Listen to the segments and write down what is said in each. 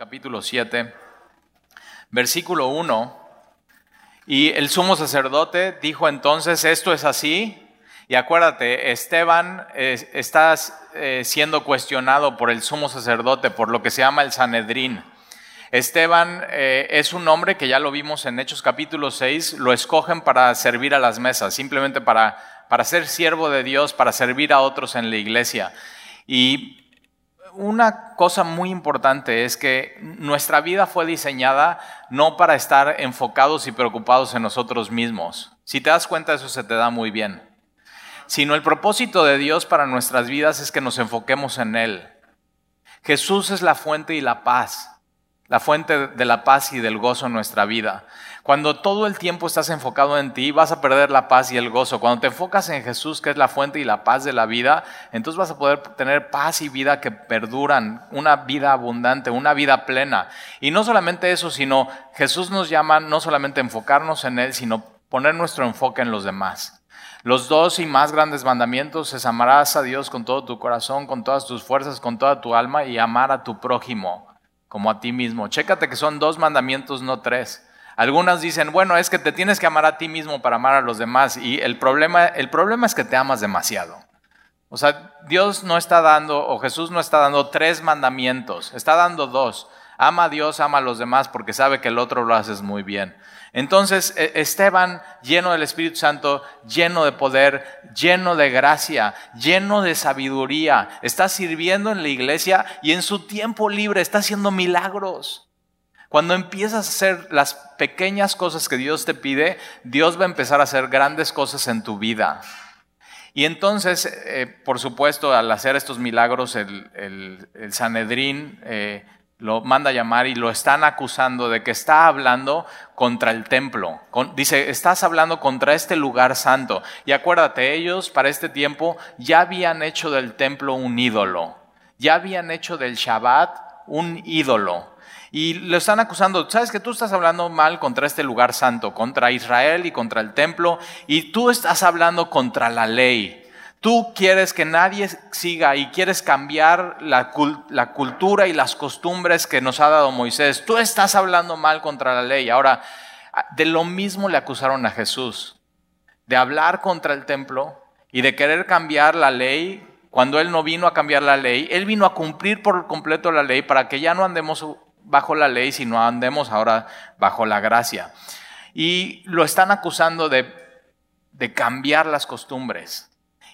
capítulo 7, versículo 1. Y el sumo sacerdote dijo entonces, esto es así. Y acuérdate, Esteban está eh, siendo cuestionado por el sumo sacerdote, por lo que se llama el Sanedrín. Esteban eh, es un hombre que ya lo vimos en Hechos capítulo 6, lo escogen para servir a las mesas, simplemente para, para ser siervo de Dios, para servir a otros en la iglesia. Y una cosa muy importante es que nuestra vida fue diseñada no para estar enfocados y preocupados en nosotros mismos. Si te das cuenta, eso se te da muy bien. Sino el propósito de Dios para nuestras vidas es que nos enfoquemos en Él. Jesús es la fuente y la paz, la fuente de la paz y del gozo en nuestra vida. Cuando todo el tiempo estás enfocado en ti, vas a perder la paz y el gozo. Cuando te enfocas en Jesús, que es la fuente y la paz de la vida, entonces vas a poder tener paz y vida que perduran, una vida abundante, una vida plena. Y no solamente eso, sino Jesús nos llama no solamente a enfocarnos en Él, sino poner nuestro enfoque en los demás. Los dos y más grandes mandamientos es amarás a Dios con todo tu corazón, con todas tus fuerzas, con toda tu alma y amar a tu prójimo como a ti mismo. Chécate que son dos mandamientos, no tres. Algunas dicen, bueno, es que te tienes que amar a ti mismo para amar a los demás. Y el problema, el problema es que te amas demasiado. O sea, Dios no está dando, o Jesús no está dando tres mandamientos, está dando dos. Ama a Dios, ama a los demás, porque sabe que el otro lo haces muy bien. Entonces, e, Esteban, lleno del Espíritu Santo, lleno de poder, lleno de gracia, lleno de sabiduría, está sirviendo en la iglesia y en su tiempo libre está haciendo milagros. Cuando empiezas a hacer las pequeñas cosas que Dios te pide, Dios va a empezar a hacer grandes cosas en tu vida. Y entonces, eh, por supuesto, al hacer estos milagros, el, Sanedrín eh, lo manda a llamar y lo están acusando de que está hablando contra el templo. dice, estás hablando contra este lugar santo. Y acuérdate, ellos para este tiempo ya habían hecho del templo un ídolo. Ya habían hecho del Shabbat un ídolo. Y lo están acusando, sabes que tú estás hablando mal contra este lugar santo, contra Israel y contra el templo, y tú estás hablando contra la ley. Tú quieres que nadie siga y quieres cambiar la, cultura y las costumbres que nos ha dado Moisés. Tú estás hablando mal contra la ley. Ahora, de lo mismo le acusaron a Jesús, de hablar contra el templo y de querer cambiar la ley cuando Él no vino a cambiar la ley. Él vino a cumplir por completo la ley para que ya no andemos bajo la ley, sino andemos ahora bajo la gracia. Y lo están acusando de, de cambiar las costumbres.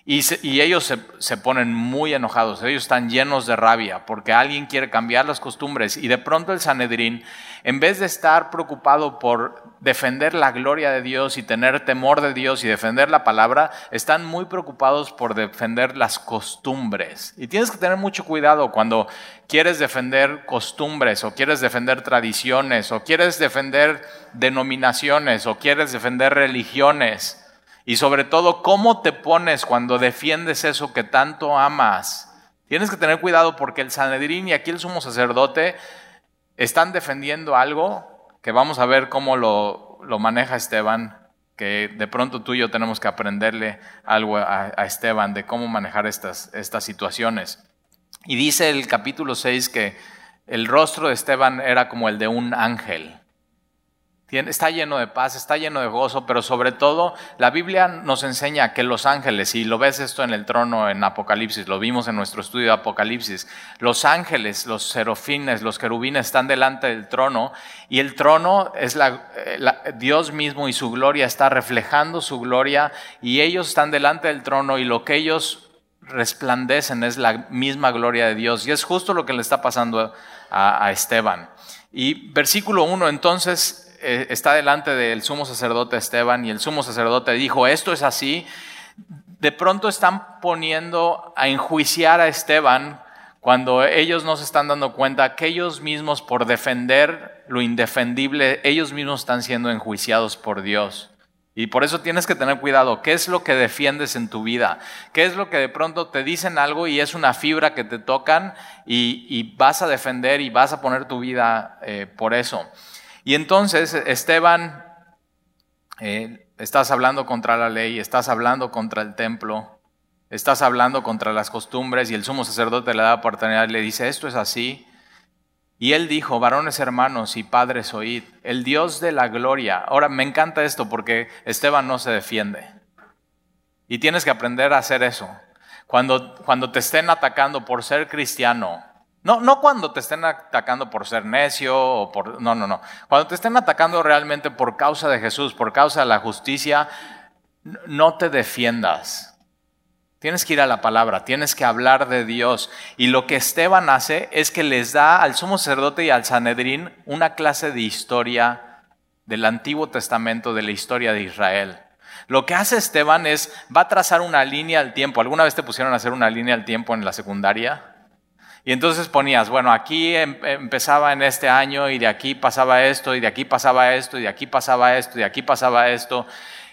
Y, ellos se, se, ponen muy enojados, ellos están llenos de rabia porque alguien quiere cambiar las costumbres y de pronto el Sanedrín, en vez de estar preocupado por defender la gloria de Dios y tener temor de Dios y defender la palabra, están muy preocupados por defender las costumbres. Y tienes que tener mucho cuidado cuando quieres defender costumbres o quieres defender tradiciones o quieres defender denominaciones o quieres defender religiones y sobre todo, ¿cómo te pones cuando defiendes eso que tanto amas? Tienes que tener cuidado porque el Sanedrín y aquí el sumo sacerdote están defendiendo algo que vamos a ver cómo lo, maneja Esteban, que de pronto tú y yo tenemos que aprenderle algo a, Esteban de cómo manejar estas, estas situaciones. Y dice el capítulo 6 que el rostro de Esteban era como el de un ángel está lleno de paz, está lleno de gozo, pero sobre todo la Biblia nos enseña que los ángeles, y lo ves esto en el trono en Apocalipsis, lo vimos en nuestro estudio de Apocalipsis, los ángeles, los serofines, los querubines están delante del trono y el trono es eh, la, Dios mismo y su gloria está reflejando su gloria y ellos están delante del trono y lo que ellos resplandecen es la misma gloria de Dios y es justo lo que le está pasando a, a Esteban. Y versículo 1 entonces eh, está delante del sumo sacerdote Esteban y el sumo sacerdote dijo, esto es así, de pronto están poniendo a enjuiciar a Esteban cuando ellos no se están dando cuenta que ellos mismos por defender lo indefendible, ellos mismos están siendo enjuiciados por Dios. Y por eso tienes que tener cuidado. ¿Qué es lo que defiendes en tu vida? ¿Qué es lo que de pronto te dicen algo y es una fibra que te tocan y, vas a defender y vas a poner tu vida eh, por eso? Y entonces, Esteban, eh, estás hablando contra la ley, estás hablando contra el templo, estás hablando contra las costumbres y el sumo sacerdote le da oportunidad y le dice, esto es así. Y él dijo, varones hermanos y padres oíd, el Dios de la gloria. Ahora, me encanta esto porque Esteban no se defiende. Y tienes que aprender a hacer eso. Cuando, cuando te estén atacando por ser cristiano, no, no cuando te estén atacando por ser necio o por... No, no, no. Cuando te estén atacando realmente por causa de Jesús, por causa de la justicia, no te defiendas. Tienes que ir a la palabra, tienes que hablar de Dios. Y lo que Esteban hace es que les da al sumo sacerdote y al Sanedrín una clase de historia del Antiguo Testamento, de la historia de Israel. Lo que hace Esteban es, va a trazar una línea al tiempo. ¿Alguna vez te pusieron a hacer una línea al tiempo en la secundaria? Y entonces ponías, bueno, aquí em, empezaba en este año y de aquí pasaba esto, y de aquí pasaba esto, y de aquí pasaba esto, y de aquí pasaba esto.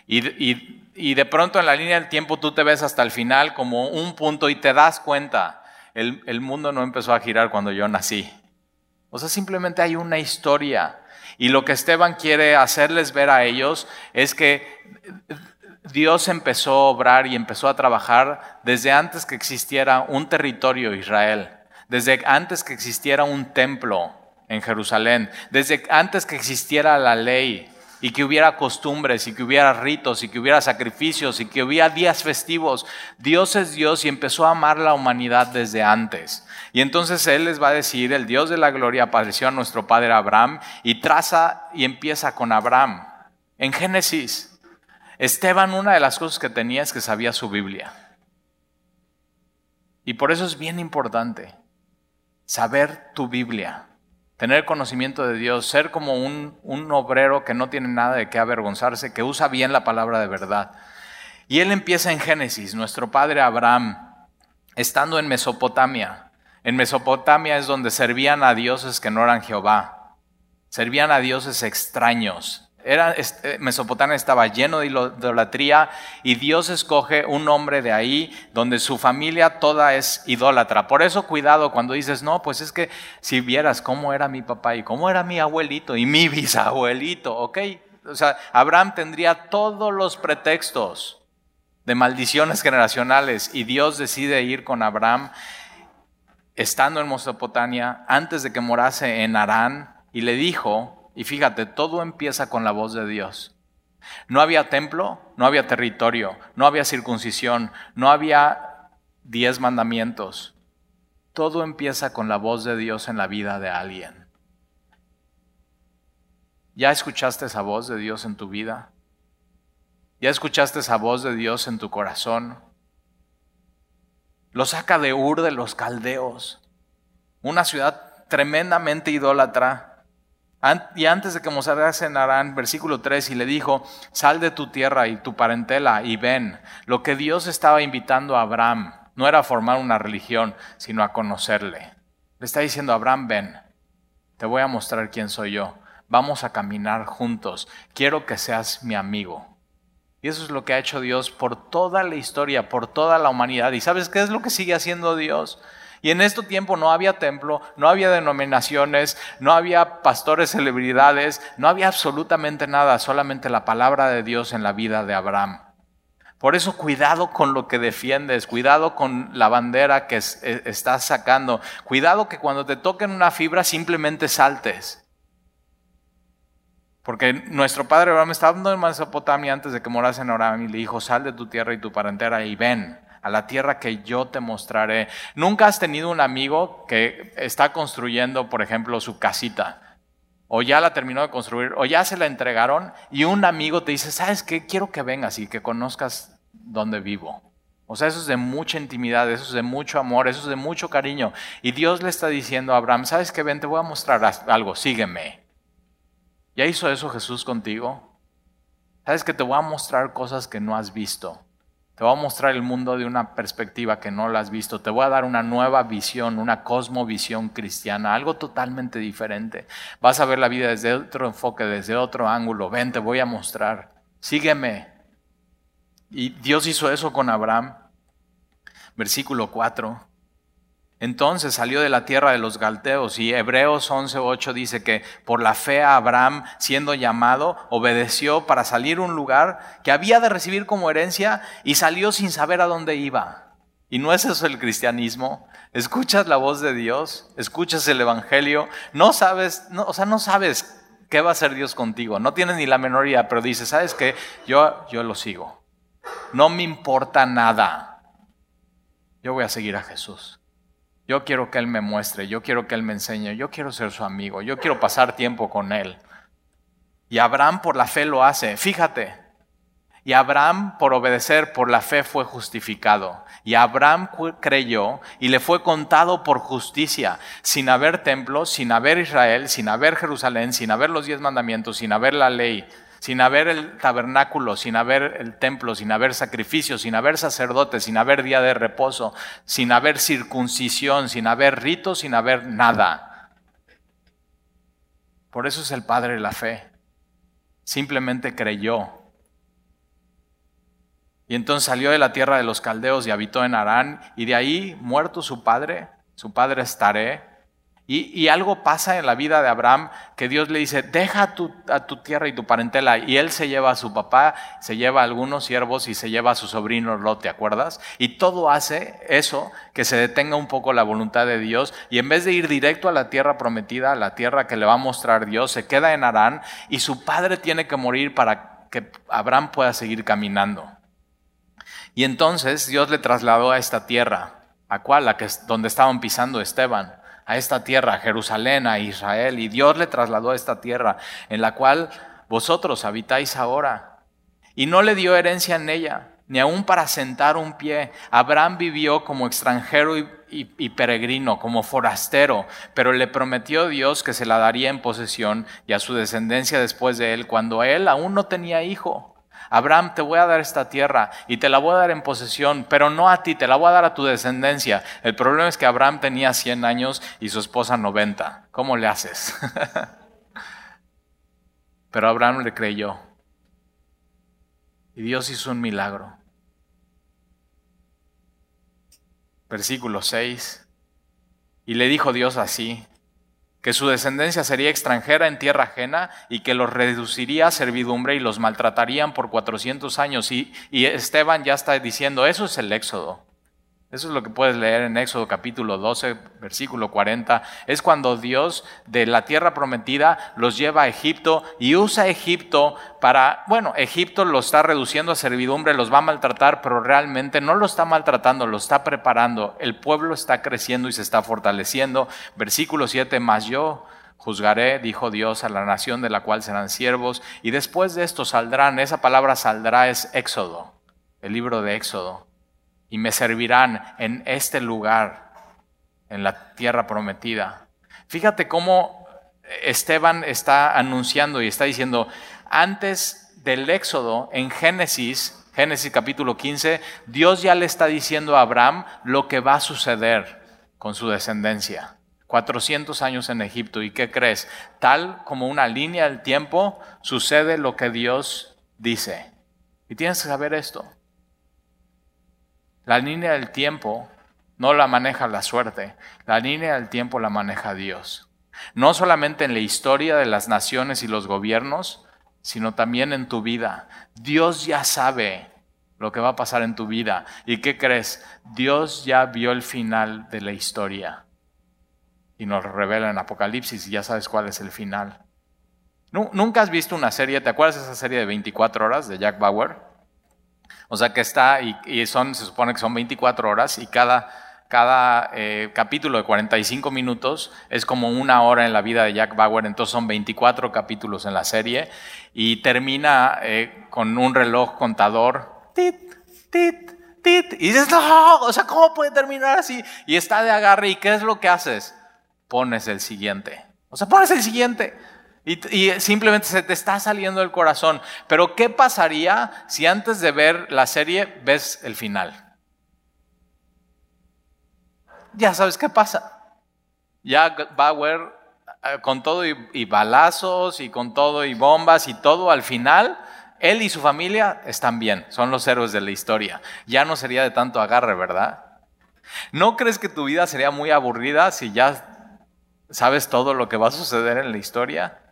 Y, y de pronto en la línea del tiempo tú te ves hasta el final como un punto y te das cuenta, el, el mundo no empezó a girar cuando yo nací. O sea, simplemente hay una historia. Y lo que Esteban quiere hacerles ver a ellos es que Dios empezó a obrar y empezó a trabajar desde antes que existiera un territorio Israel, desde antes que existiera un templo en Jerusalén, desde antes que existiera la ley, y que hubiera costumbres y que hubiera ritos y que hubiera sacrificios y que hubiera días festivos. Dios es Dios y empezó a amar la humanidad desde antes. Y entonces Él les va a decir, el Dios de la gloria apareció a nuestro padre Abraham y traza y empieza con Abraham. En Génesis, Esteban una de las cosas que tenía es que sabía su Biblia. Y por eso es bien importante saber tu Biblia tener conocimiento de Dios, ser como un, un, obrero que no tiene nada de qué avergonzarse, que usa bien la palabra de verdad. Y él empieza en Génesis, nuestro padre Abraham, estando en Mesopotamia. En Mesopotamia es donde servían a dioses que no eran Jehová, servían a dioses extraños, eh, Mesopotamia estaba lleno de idolatría y Dios escoge un hombre de ahí donde su familia toda es idólatra. Por eso cuidado cuando dices, no, pues es que si vieras cómo era mi papá y cómo era mi abuelito y mi bisabuelito, ¿ok? O sea, Abraham tendría todos los pretextos de maldiciones generacionales y Dios decide ir con Abraham estando en Mesopotamia antes de que morase en Arán y le dijo, y fíjate, todo empieza con la voz de Dios. No había templo, no había territorio, no había circuncisión, no había diez mandamientos. Todo empieza con la voz de Dios en la vida de alguien. ¿Ya escuchaste esa voz de Dios en tu vida? ¿Ya escuchaste esa voz de Dios en tu corazón? Lo saca de Ur de los Caldeos, una ciudad tremendamente idólatra, y antes de que Moisés en Arán, versículo 3, y le dijo, sal de tu tierra y tu parentela y ven. Lo que Dios estaba invitando a Abraham no era a formar una religión, sino a conocerle. Le está diciendo, Abraham, ven, te voy a mostrar quién soy yo. Vamos a caminar juntos. Quiero que seas mi amigo. Y eso es lo que ha hecho Dios por toda la historia, por toda la humanidad. ¿Y sabes qué es lo que sigue haciendo Dios? Y en este tiempo no había templo, no había denominaciones, no había pastores celebridades, no había absolutamente nada, solamente la palabra de Dios en la vida de Abraham. Por eso cuidado con lo que defiendes, cuidado con la bandera que e, estás sacando, cuidado que cuando te toquen una fibra simplemente saltes. Porque nuestro padre Abraham estaba en Mesopotamia antes de que morase en Abraham y le dijo, sal de tu tierra y tu parentela y ven a la tierra que yo te mostraré. Nunca has tenido un amigo que está construyendo, por ejemplo, su casita, o ya la terminó de construir, o ya se la entregaron, y un amigo te dice, ¿sabes qué? Quiero que vengas y que conozcas dónde vivo. O sea, eso es de mucha intimidad, eso es de mucho amor, eso es de mucho cariño. Y Dios le está diciendo a Abraham, ¿sabes qué? Ven, te voy a mostrar algo, sígueme. ¿Ya hizo eso Jesús contigo? ¿Sabes que te voy a mostrar cosas que no has visto? Te voy a mostrar el mundo de una perspectiva que no la has visto. Te voy a dar una nueva visión, una cosmovisión cristiana, algo totalmente diferente. Vas a ver la vida desde otro enfoque, desde otro ángulo. Ven, te voy a mostrar. Sígueme. Y Dios hizo eso con Abraham. Versículo 4. Entonces salió de la tierra de los Galteos y Hebreos 11:8 dice que por la fe a Abraham, siendo llamado, obedeció para salir un lugar que había de recibir como herencia y salió sin saber a dónde iba. ¿Y no es eso el cristianismo? escuchas la voz de Dios, escuchas el Evangelio, no sabes, no, o sea, no sabes qué va a hacer Dios contigo, no tienes ni la menor idea, pero dices, ¿sabes qué? Yo, yo lo sigo. No me importa nada. Yo voy a seguir a Jesús. Yo quiero que Él me muestre, yo quiero que Él me enseñe, yo quiero ser su amigo, yo quiero pasar tiempo con Él. Y Abraham por la fe lo hace. Fíjate, y Abraham, por obedecer, por la fe fue justificado. Y Abraham creyó y le fue contado por justicia, sin haber templo, sin haber Israel, sin haber Jerusalén, sin haber los diez mandamientos, sin haber la ley, sin haber el tabernáculo, sin haber el templo, sin haber sacrificios, sin haber sacerdotes, sin haber día de reposo, sin haber circuncisión, sin haber ritos, sin haber nada. Por eso es el Padre de la fe. Simplemente creyó y entonces salió de la tierra de los caldeos y habitó en Harán, y de ahí, muerto su padre, su padre estaré. Y, algo pasa en la vida de Abraham que Dios le dice, deja a tu tierra y tu parentela. Y él se lleva a su papá, se lleva a algunos siervos y se lleva a su sobrino Lot, ¿te acuerdas? Y todo hace eso, que se detenga un poco la voluntad de Dios. Y en vez de ir directo a la tierra prometida, a la tierra que le va a mostrar Dios, se queda en Harán y su padre tiene que morir para que Abraham pueda seguir caminando. Y entonces Dios le trasladó a esta tierra, ¿a cuál? A que, donde estaban pisando Esteban, a esta tierra, Jerusalén, a Israel. Y Dios le trasladó a esta tierra en la cual vosotros habitáis ahora. Y no le dio herencia en ella, ni aun para sentar un pie. Abraham vivió como extranjero y, y, peregrino, como forastero, pero le prometió Dios que se la daría en posesión y a su descendencia después de él, cuando él aún no tenía hijo. Abraham, te voy a dar esta tierra y te la voy a dar en posesión, pero no a ti, te la voy a dar a tu descendencia. El problema es que Abraham tenía 100 años y su esposa 90. ¿Cómo le haces? pero Abraham le creyó. Y Dios hizo un milagro. Versículo 6. Y le dijo Dios así, que su descendencia sería extranjera en tierra ajena y que los reduciría a servidumbre y los maltratarían por 400 años. Y, y, Esteban ya está diciendo, eso es el éxodo. Eso es lo que puedes leer en Éxodo capítulo 12, versículo 40. Es cuando Dios de la tierra prometida los lleva a Egipto y usa Egipto para, bueno, Egipto lo está reduciendo a servidumbre, los va a maltratar, pero realmente no lo está maltratando, lo está preparando. El pueblo está creciendo y se está fortaleciendo. Versículo 7, más yo juzgaré, dijo Dios, a la nación de la cual serán siervos, y después de esto saldrán, esa palabra saldrá es Éxodo, el libro de Éxodo y me servirán en este lugar, en la tierra prometida. Fíjate cómo Esteban está anunciando y está diciendo, antes del éxodo, en Génesis, Génesis capítulo 15, Dios ya le está diciendo a Abraham lo que va a suceder con su descendencia. 400 años en Egipto. ¿Y qué crees? Tal como una línea del tiempo, sucede lo que Dios dice. Y tienes que saber esto. La línea del tiempo no la maneja la suerte, la línea del tiempo la maneja Dios. No solamente en la historia de las naciones y los gobiernos, sino también en tu vida. Dios ya sabe lo que va a pasar en tu vida. ¿Y qué crees? Dios ya vio el final de la historia. Y nos revela en Apocalipsis y ya sabes cuál es el final. ¿Nunca has visto una serie? ¿Te acuerdas de esa serie de 24 horas de Jack Bauer? O sea que está, y, son, se supone que son 24 horas y cada, cada eh, capítulo de 45 minutos es como una hora en la vida de Jack Bauer, entonces son 24 capítulos en la serie y termina eh, con un reloj contador, tit, tit, tit, y dices, no, o sea, ¿cómo puede terminar así? Y está de agarre, ¿y qué es lo que haces? Pones el siguiente. O sea, pones el siguiente. Y, simplemente se te está saliendo el corazón. Pero ¿qué pasaría si antes de ver la serie ves el final? Ya sabes qué pasa. Ya Bauer, eh, con todo y, y balazos y con todo y bombas y todo, al final, él y su familia están bien, son los héroes de la historia. Ya no sería de tanto agarre, ¿verdad? ¿No crees que tu vida sería muy aburrida si ya sabes todo lo que va a suceder en la historia?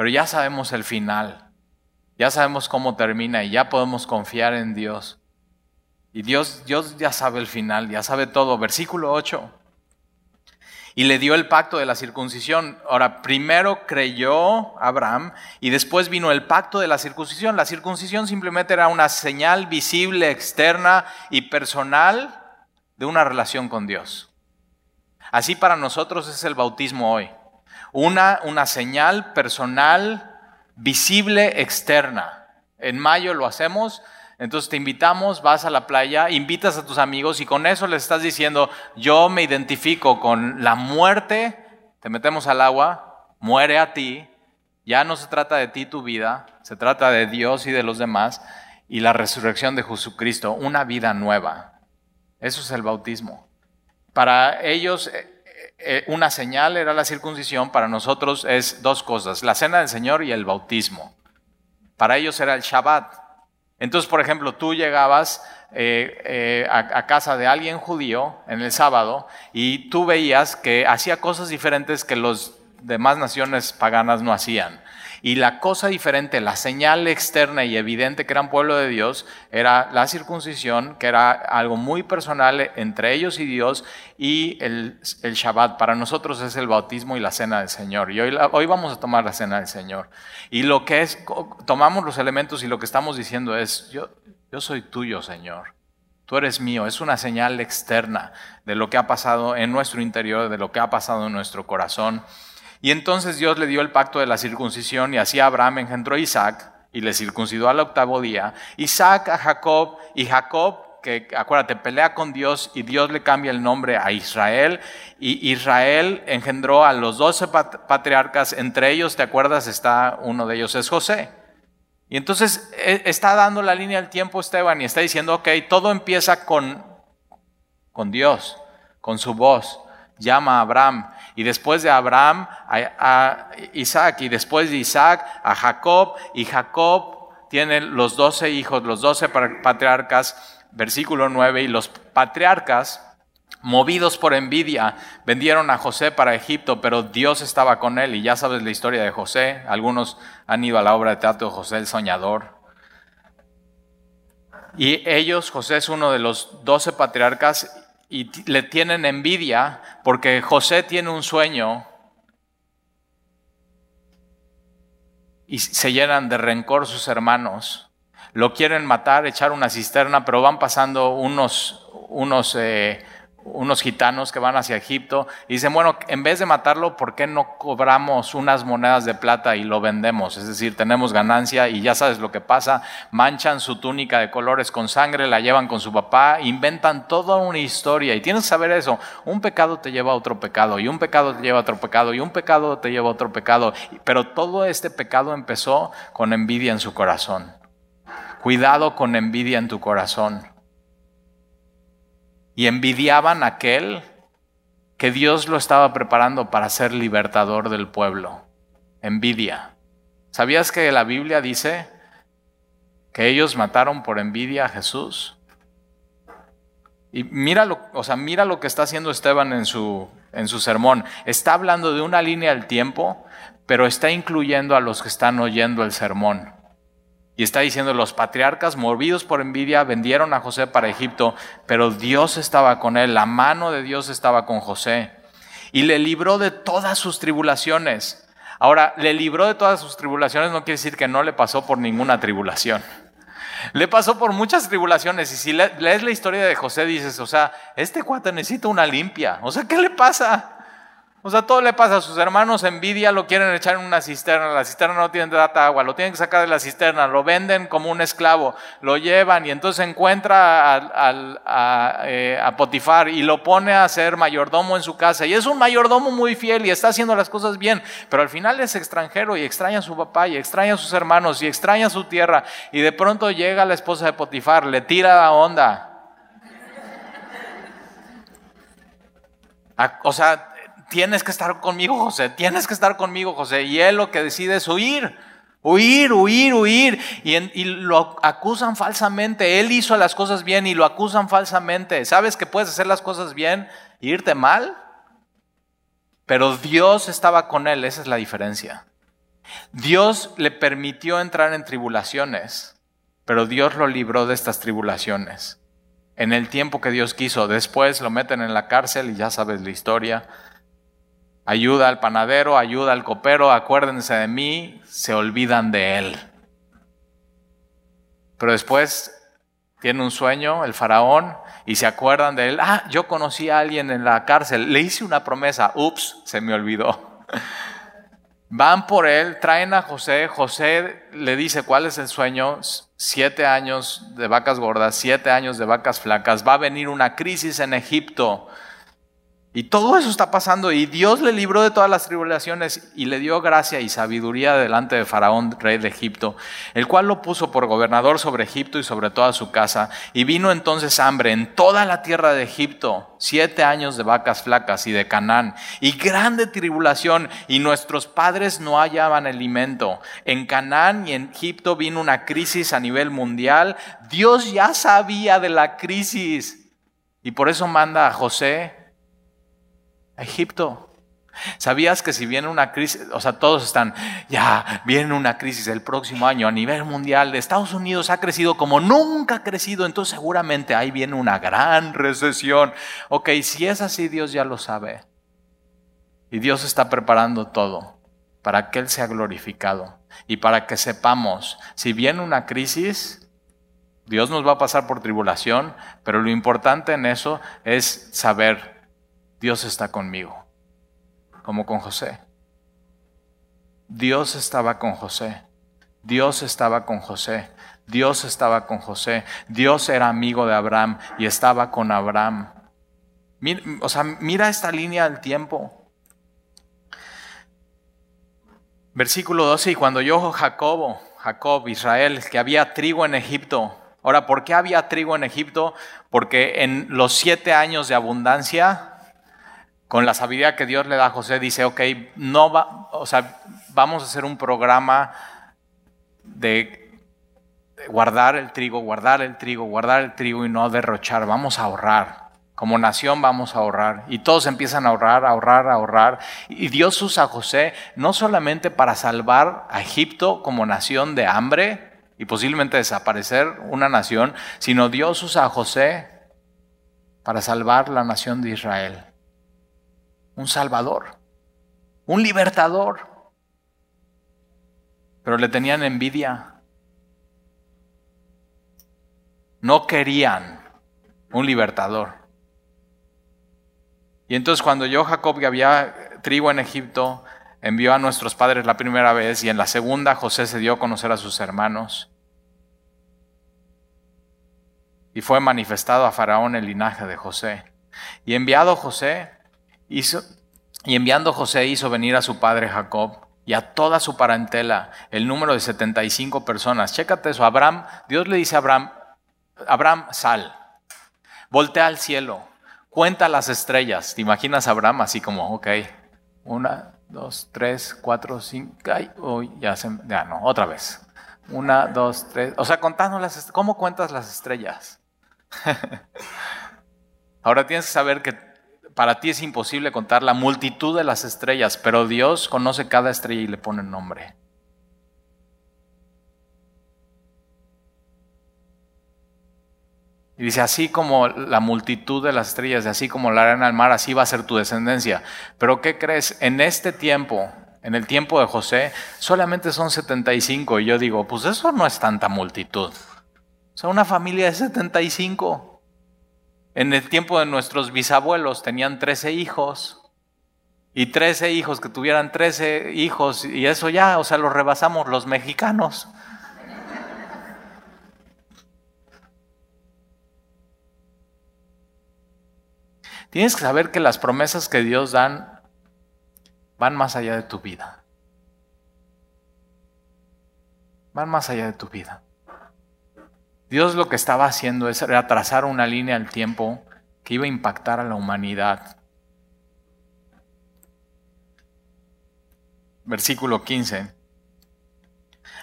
Pero ya sabemos el final, ya sabemos cómo termina y ya podemos confiar en Dios. Y Dios, Dios ya sabe el final, ya sabe todo. Versículo 8. Y le dio el pacto de la circuncisión. Ahora, primero creyó Abraham y después vino el pacto de la circuncisión. La circuncisión simplemente era una señal visible, externa y personal de una relación con Dios. Así para nosotros es el bautismo hoy. Una, una señal personal, visible, externa. En mayo lo hacemos, entonces te invitamos, vas a la playa, invitas a tus amigos y con eso les estás diciendo, yo me identifico con la muerte, te metemos al agua, muere a ti, ya no se trata de ti tu vida, se trata de Dios y de los demás y la resurrección de Jesucristo, una vida nueva. Eso es el bautismo. Para ellos eh, una señal era la circuncisión, para nosotros es dos cosas, la cena del Señor y el bautismo. Para ellos era el Shabbat. Entonces, por ejemplo, tú llegabas eh, eh, a, casa de alguien judío en el sábado y tú veías que hacía cosas diferentes que los demás naciones paganas no hacían. Y la cosa diferente, la señal externa y evidente que eran pueblo de Dios, era la circuncisión, que era algo muy personal entre ellos y Dios, y el, el Shabbat. Para nosotros es el bautismo y la cena del Señor. Y hoy, hoy vamos a tomar la cena del Señor. Y lo que es, tomamos los elementos y lo que estamos diciendo es, yo, yo soy tuyo, Señor. Tú eres mío. Es una señal externa de lo que ha pasado en nuestro interior, de lo que ha pasado en nuestro corazón. Y entonces Dios le dio el pacto de la circuncisión y así Abraham engendró a Isaac y le circuncidó al octavo día. Isaac a Jacob y Jacob, que acuérdate, pelea con Dios y Dios le cambia el nombre a Israel. Y Israel engendró a los doce patriarcas, entre ellos, ¿te acuerdas? Está uno de ellos, es José. Y entonces e, está dando la línea del tiempo Esteban y está diciendo, ok, todo empieza con, con Dios, con su voz. Llama a Abraham y después de Abraham a, Isaac, y después de Isaac a Jacob, y Jacob tiene los doce hijos, los doce patriarcas, versículo 9, y los patriarcas, movidos por envidia, vendieron a José para Egipto, pero Dios estaba con él, y ya sabes la historia de José, algunos han ido a la obra de teatro de José el Soñador. Y ellos, José es uno de los doce patriarcas, y le tienen envidia porque José tiene un sueño y se llenan de rencor sus hermanos. Lo quieren matar, echar una cisterna, pero van pasando unos, unos eh, unos gitanos que van hacia Egipto y dicen, bueno, en vez de matarlo, ¿por qué no cobramos unas monedas de plata y lo vendemos? Es decir, tenemos ganancia y ya sabes lo que pasa, manchan su túnica de colores con sangre, la llevan con su papá, inventan toda una historia y tienes que saber eso, un pecado te lleva a otro pecado y un pecado te lleva a otro pecado y un pecado te lleva a otro pecado, pero todo este pecado empezó con envidia en su corazón. Cuidado con envidia en tu corazón y envidiaban a aquel que Dios lo estaba preparando para ser libertador del pueblo. Envidia. ¿Sabías que la Biblia dice que ellos mataron por envidia a Jesús? Y mira lo, o sea, mira lo que está haciendo Esteban en su, en su sermón. Está hablando de una línea del tiempo, pero está incluyendo a los que están oyendo el sermón. Y está diciendo, los patriarcas, movidos por envidia, vendieron a José para Egipto, pero Dios estaba con él, la mano de Dios estaba con José. Y le libró de todas sus tribulaciones. Ahora, le libró de todas sus tribulaciones no quiere decir que no le pasó por ninguna tribulación. Le pasó por muchas tribulaciones. Y si lees la historia de José, dices, o sea, este cuate necesita una limpia. O sea, ¿qué le pasa? O sea, todo le pasa a sus hermanos, envidia, lo quieren echar en una cisterna, la cisterna no tiene data agua, lo tienen que sacar de la cisterna, lo venden como un esclavo, lo llevan y entonces encuentra a, eh, a, Potifar y lo pone a ser mayordomo en su casa. Y es un mayordomo muy fiel y está haciendo las cosas bien, pero al final es extranjero y extraña a su papá y extraña a sus hermanos y extraña a su tierra. Y de pronto llega la esposa de Potifar, le tira la onda. O sea, tienes que estar conmigo, José, tienes que estar conmigo, José. Y él lo que decide es huir, huir, huir, huir. Y, lo acusan falsamente. Él hizo las cosas bien y lo acusan falsamente. ¿Sabes que puedes hacer las cosas bien e irte mal? Pero Dios estaba con él, esa es la diferencia. Dios le permitió entrar en tribulaciones, pero Dios lo libró de estas tribulaciones. en el tiempo que Dios quiso. Después lo meten en la cárcel y ya sabes la historia. Ayuda al panadero, ayuda al copero, acuérdense de mí, se olvidan de él. Pero después tiene un sueño, el faraón, y se acuerdan de él. Ah, yo conocí a alguien en la cárcel, le hice una promesa, ups, se me olvidó. Van por él, traen a José, José le dice cuál es el sueño, siete años de vacas gordas, siete años de vacas flacas, va a venir una crisis en Egipto, y todo eso está pasando y Dios le libró de todas las tribulaciones y le dio gracia y sabiduría delante de Faraón, rey de Egipto, el cual lo puso por gobernador sobre Egipto y sobre toda su casa. Y vino entonces hambre en toda la tierra de Egipto, siete años de vacas flacas y de Canaán, y grande tribulación, y nuestros padres no hallaban alimento. En Canaán y en Egipto vino una crisis a nivel mundial. Dios ya sabía de la crisis y por eso manda a José Egipto. ¿Sabías que si viene una crisis, o sea, todos están, ya, viene una crisis el próximo año a nivel mundial, Estados Unidos ha crecido como nunca ha crecido, entonces seguramente ahí viene una gran recesión. Ok, si es así, Dios ya lo sabe. Y Dios está preparando todo para que Él sea glorificado y para que sepamos, si viene una crisis, Dios nos va a pasar por tribulación, pero lo importante en eso es saber Dios está conmigo, como con José. Dios estaba con José. Dios estaba con José. Dios estaba con José. Dios era amigo de Abraham y estaba con Abraham. Mira, o sea, mira esta línea del tiempo. Versículo 12, y cuando yo Jacobo, Jacob, Israel, que había trigo en Egipto. Ahora, ¿por qué había trigo en Egipto? Porque en los siete años de abundancia con la sabiduría que Dios le da a José, dice, ok, no va, o sea, vamos a hacer un programa de guardar el trigo, guardar el trigo, guardar el trigo y no derrochar, vamos a ahorrar. Como nación vamos a ahorrar. Y todos empiezan a ahorrar, a ahorrar, a ahorrar. Y Dios usa a José no solamente para salvar a Egipto como nación de hambre y posiblemente desaparecer una nación, sino Dios usa a José para salvar la nación de Israel un salvador, un libertador. Pero le tenían envidia. No querían un libertador. Y entonces cuando yo, Jacob, que había trigo en Egipto, envió a nuestros padres la primera vez y en la segunda José se dio a conocer a sus hermanos. Y fue manifestado a Faraón el linaje de José. Y enviado José, y enviando José hizo venir a su padre Jacob y a toda su parentela, el número de 75 personas. Chécate eso, Abraham, Dios le dice a Abraham, Abraham, sal, voltea al cielo, cuenta las estrellas. ¿Te imaginas a Abraham así como, ok, una, dos, tres, cuatro, cinco, ay, ya se, ya no, otra vez. Una, dos, tres, o sea, contando las, ¿cómo cuentas las estrellas? Ahora tienes que saber que para ti es imposible contar la multitud de las estrellas, pero Dios conoce cada estrella y le pone nombre. Y dice, así como la multitud de las estrellas, así como la arena al mar, así va a ser tu descendencia. Pero ¿qué crees? En este tiempo, en el tiempo de José, solamente son 75. Y yo digo, pues eso no es tanta multitud. O sea, una familia de 75. En el tiempo de nuestros bisabuelos tenían 13 hijos. Y 13 hijos que tuvieran 13 hijos. Y eso ya, o sea, lo rebasamos los mexicanos. Tienes que saber que las promesas que Dios dan van más allá de tu vida. Van más allá de tu vida. Dios lo que estaba haciendo es trazar una línea al tiempo que iba a impactar a la humanidad. Versículo 15.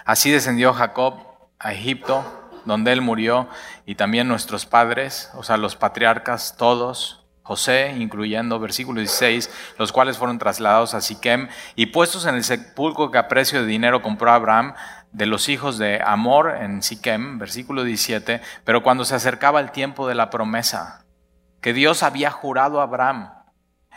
Así descendió Jacob a Egipto, donde él murió, y también nuestros padres, o sea, los patriarcas, todos, José, incluyendo versículo 16, los cuales fueron trasladados a Siquem y puestos en el sepulcro que a precio de dinero compró Abraham de los hijos de Amor en Siquem, versículo 17, pero cuando se acercaba el tiempo de la promesa que Dios había jurado a Abraham,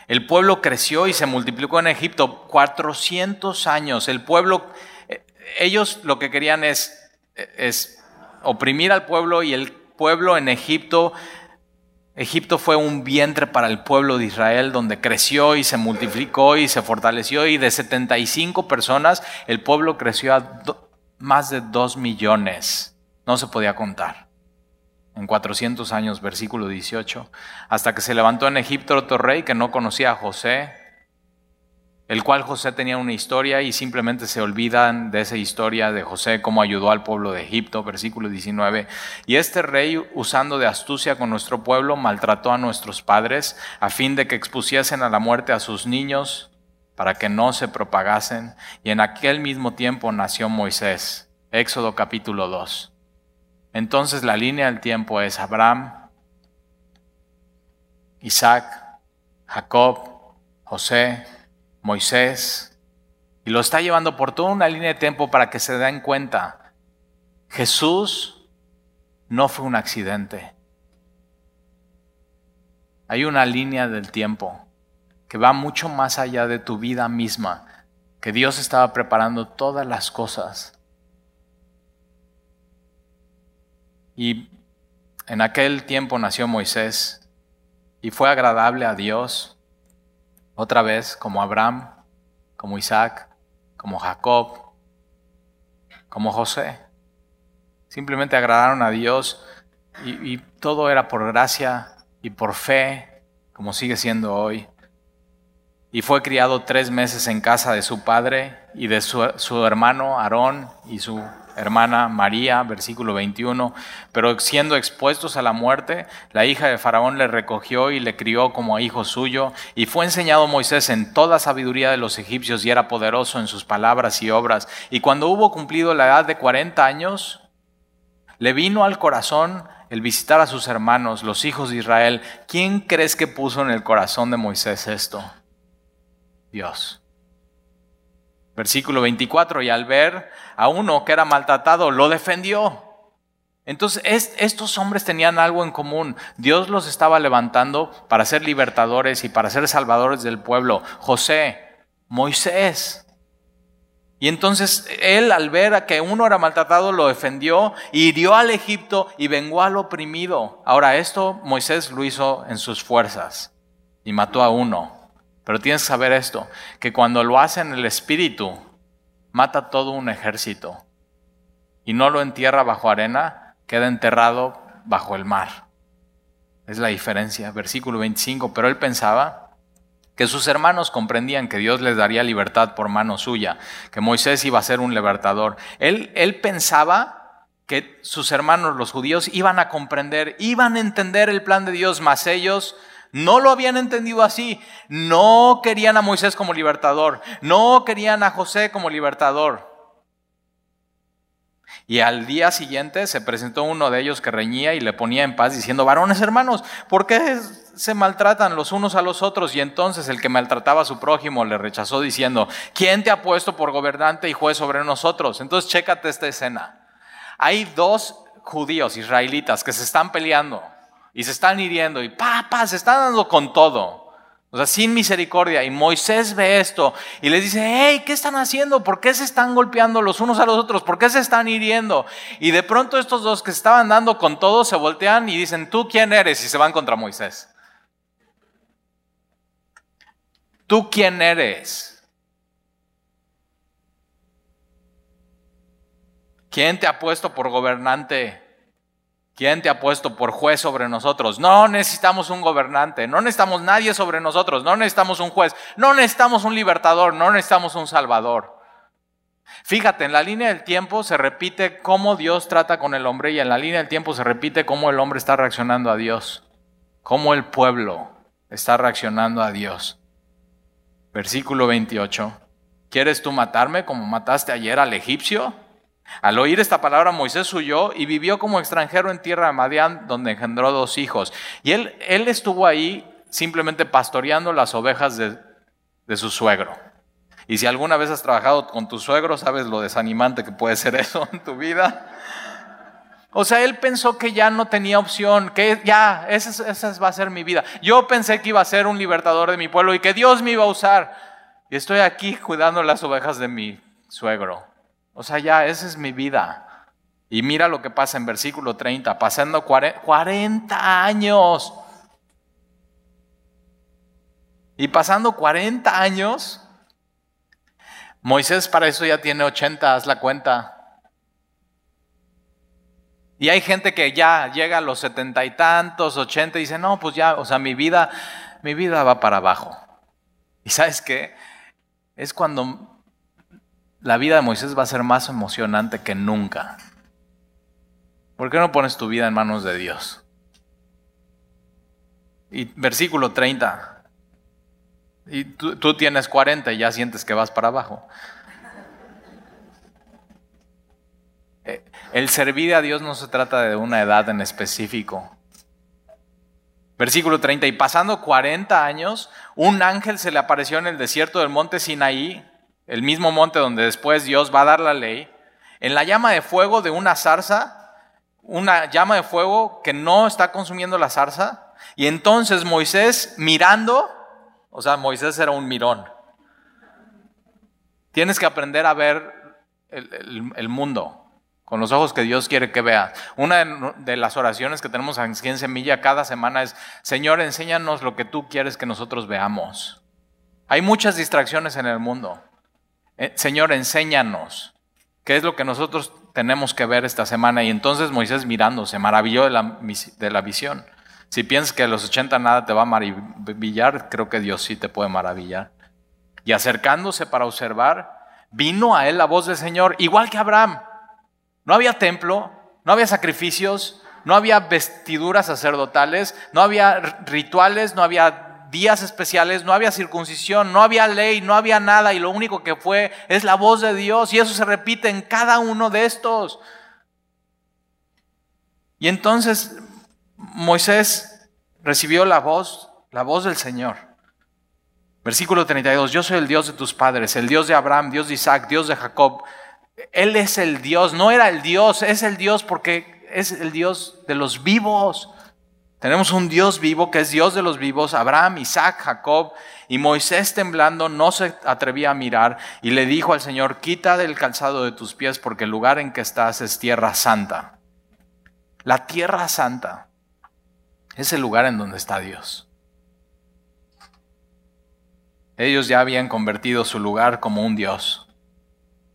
el pueblo creció y se multiplicó en Egipto 400 años. El pueblo, eh, ellos lo que querían es, es oprimir al pueblo y el pueblo en Egipto Egipto fue un vientre para el pueblo de Israel donde creció y se multiplicó y se fortaleció y de 75 personas el pueblo creció a más de 2 millones. No se podía contar. En 400 años, versículo 18, hasta que se levantó en Egipto otro rey que no conocía a José, el cual José tenía una historia y simplemente se olvidan de esa historia de José, cómo ayudó al pueblo de Egipto, versículo 19. Y este rey, usando de astucia con nuestro pueblo, maltrató a nuestros padres a fin de que expusiesen a la muerte a sus niños para que no se propagasen. Y en aquel mismo tiempo nació Moisés. Éxodo capítulo 2. Entonces la línea del tiempo es Abraham, Isaac, Jacob, José, Moisés, y lo está llevando por toda una línea de tiempo para que se den cuenta. Jesús no fue un accidente. Hay una línea del tiempo que va mucho más allá de tu vida misma, que Dios estaba preparando todas las cosas. Y en aquel tiempo nació Moisés y fue agradable a Dios otra vez, como Abraham, como Isaac, como Jacob, como José. Simplemente agradaron a Dios y, todo era por gracia y por fe, como sigue siendo hoy. Y fue criado tres meses en casa de su padre y de su hermano Aarón y su hermana María, versículo 21, pero siendo expuestos a la muerte, la hija de Faraón le recogió y le crió como hijo suyo, y fue enseñado Moisés en toda sabiduría de los egipcios y era poderoso en sus palabras y obras. Y cuando hubo cumplido la edad de 40 años, le vino al corazón el visitar a sus hermanos, los hijos de Israel. ¿Quién crees que puso en el corazón de Moisés esto? Dios. Versículo 24, y al ver a uno que era maltratado, lo defendió. Entonces, estos hombres tenían algo en común. Dios los estaba levantando para ser libertadores y para ser salvadores del pueblo. José, Moisés. Y entonces él al ver a que uno era maltratado lo defendió, hirió al Egipto y vengó al oprimido. Ahora esto Moisés lo hizo en sus fuerzas y mató a uno. Pero tienes que saber esto, que cuando lo hace en el espíritu, mata todo un ejército. Y no lo entierra bajo arena, queda enterrado bajo el mar. Es la diferencia. Versículo 25. Pero él pensaba que sus hermanos comprendían que Dios les daría libertad por mano suya, que Moisés iba a ser un libertador. Él, él pensaba que sus hermanos, los judíos, iban a comprender, iban a entender el plan de Dios, más ellos no lo habían entendido así. No querían a Moisés como libertador. No querían a José como libertador. Y al día siguiente se presentó uno de ellos que reñía y le ponía en paz diciendo, varones hermanos, ¿por qué se maltratan los unos a los otros? Y entonces el que maltrataba a su prójimo le rechazó diciendo, ¿quién te ha puesto por gobernante y juez sobre nosotros? Entonces chécate esta escena. Hay dos judíos israelitas que se están peleando y se están hiriendo y papá, se están dando con todo. O sea, sin misericordia. Y Moisés ve esto y les dice, hey, ¿qué están haciendo? ¿Por qué se están golpeando los unos a los otros? ¿Por qué se están hiriendo? Y de pronto estos dos que se estaban dando con todo se voltean y dicen, ¿tú quién eres? Y se van contra Moisés. ¿Tú quién eres? ¿Quién te ha puesto por gobernante ¿Quién te ha puesto por juez sobre nosotros? No necesitamos un gobernante, no necesitamos nadie sobre nosotros, no necesitamos un juez, no necesitamos un libertador, no necesitamos un salvador. Fíjate, en la línea del tiempo se repite cómo Dios trata con el hombre y en la línea del tiempo se repite cómo el hombre está reaccionando a Dios, cómo el pueblo está reaccionando a Dios. Versículo 28. ¿Quieres tú matarme como mataste ayer al egipcio? Al oír esta palabra, Moisés huyó y vivió como extranjero en tierra de Madián, donde engendró dos hijos. Y él, él estuvo ahí simplemente pastoreando las ovejas de, de su suegro. Y si alguna vez has trabajado con tu suegro, sabes lo desanimante que puede ser eso en tu vida. O sea, él pensó que ya no tenía opción, que ya, esa, esa, va a ser mi vida. Yo pensé que iba a ser un libertador de mi pueblo y que Dios me iba a usar. Y estoy aquí cuidando las ovejas de mi suegro. O sea, ya, esa es mi vida. Y mira lo que pasa en versículo 30, pasando 40 años. Y pasando 40 años, Moisés para eso ya tiene 80, haz la cuenta. Y hay gente que ya llega a los setenta y tantos, ochenta, y dice, no, pues ya, o sea, mi vida, mi vida va para abajo. Y sabes qué? Es cuando la vida de Moisés va a ser más emocionante que nunca. ¿Por qué no pones tu vida en manos de Dios? Y versículo 30. Y tú, tú tienes 40 y ya sientes que vas para abajo. Eh, el servir a Dios no se trata de una edad en específico. Versículo 30, y pasando 40 años, un ángel se le apareció en el desierto del monte Sinaí, el mismo monte donde después Dios va a dar la ley, en la llama de fuego de una zarza, una llama de fuego que no está consumiendo la zarza, y entonces Moisés mirando, o sea, Moisés era un mirón. Tienes que aprender a ver el, mundo con los ojos que Dios quiere que veas. Una de las oraciones que tenemos aquí en Semilla cada semana es, Señor, enséñanos lo que tú quieres que nosotros veamos. Hay muchas distracciones en el mundo. Eh, Señor, enséñanos qué es lo que nosotros tenemos que ver esta semana. Y entonces Moisés mirando se maravilló de la, de la visión. Si piensas que a los 80 nada te va a maravillar, creo que Dios sí te puede maravillar. Y acercándose para observar, vino a él la voz del Señor, igual que Abraham. No había templo, no había sacrificios, no había vestiduras sacerdotales, no había rituales, no había días especiales, no había circuncisión, no había ley, no había nada y lo único que fue es la voz de Dios y eso se repite en cada uno de estos. Y entonces Moisés recibió la voz, la voz del Señor. Versículo 32, yo soy el Dios de tus padres, el Dios de Abraham, Dios de Isaac, Dios de Jacob. Él es el Dios, no era el Dios, es el Dios porque es el Dios de los vivos. Tenemos un Dios vivo que es Dios de los vivos, Abraham, Isaac, Jacob, y Moisés temblando no se atrevía a mirar y le dijo al Señor, quita del calzado de tus pies porque el lugar en que estás es tierra santa. La tierra santa es el lugar en donde está Dios. Ellos ya habían convertido su lugar como un Dios.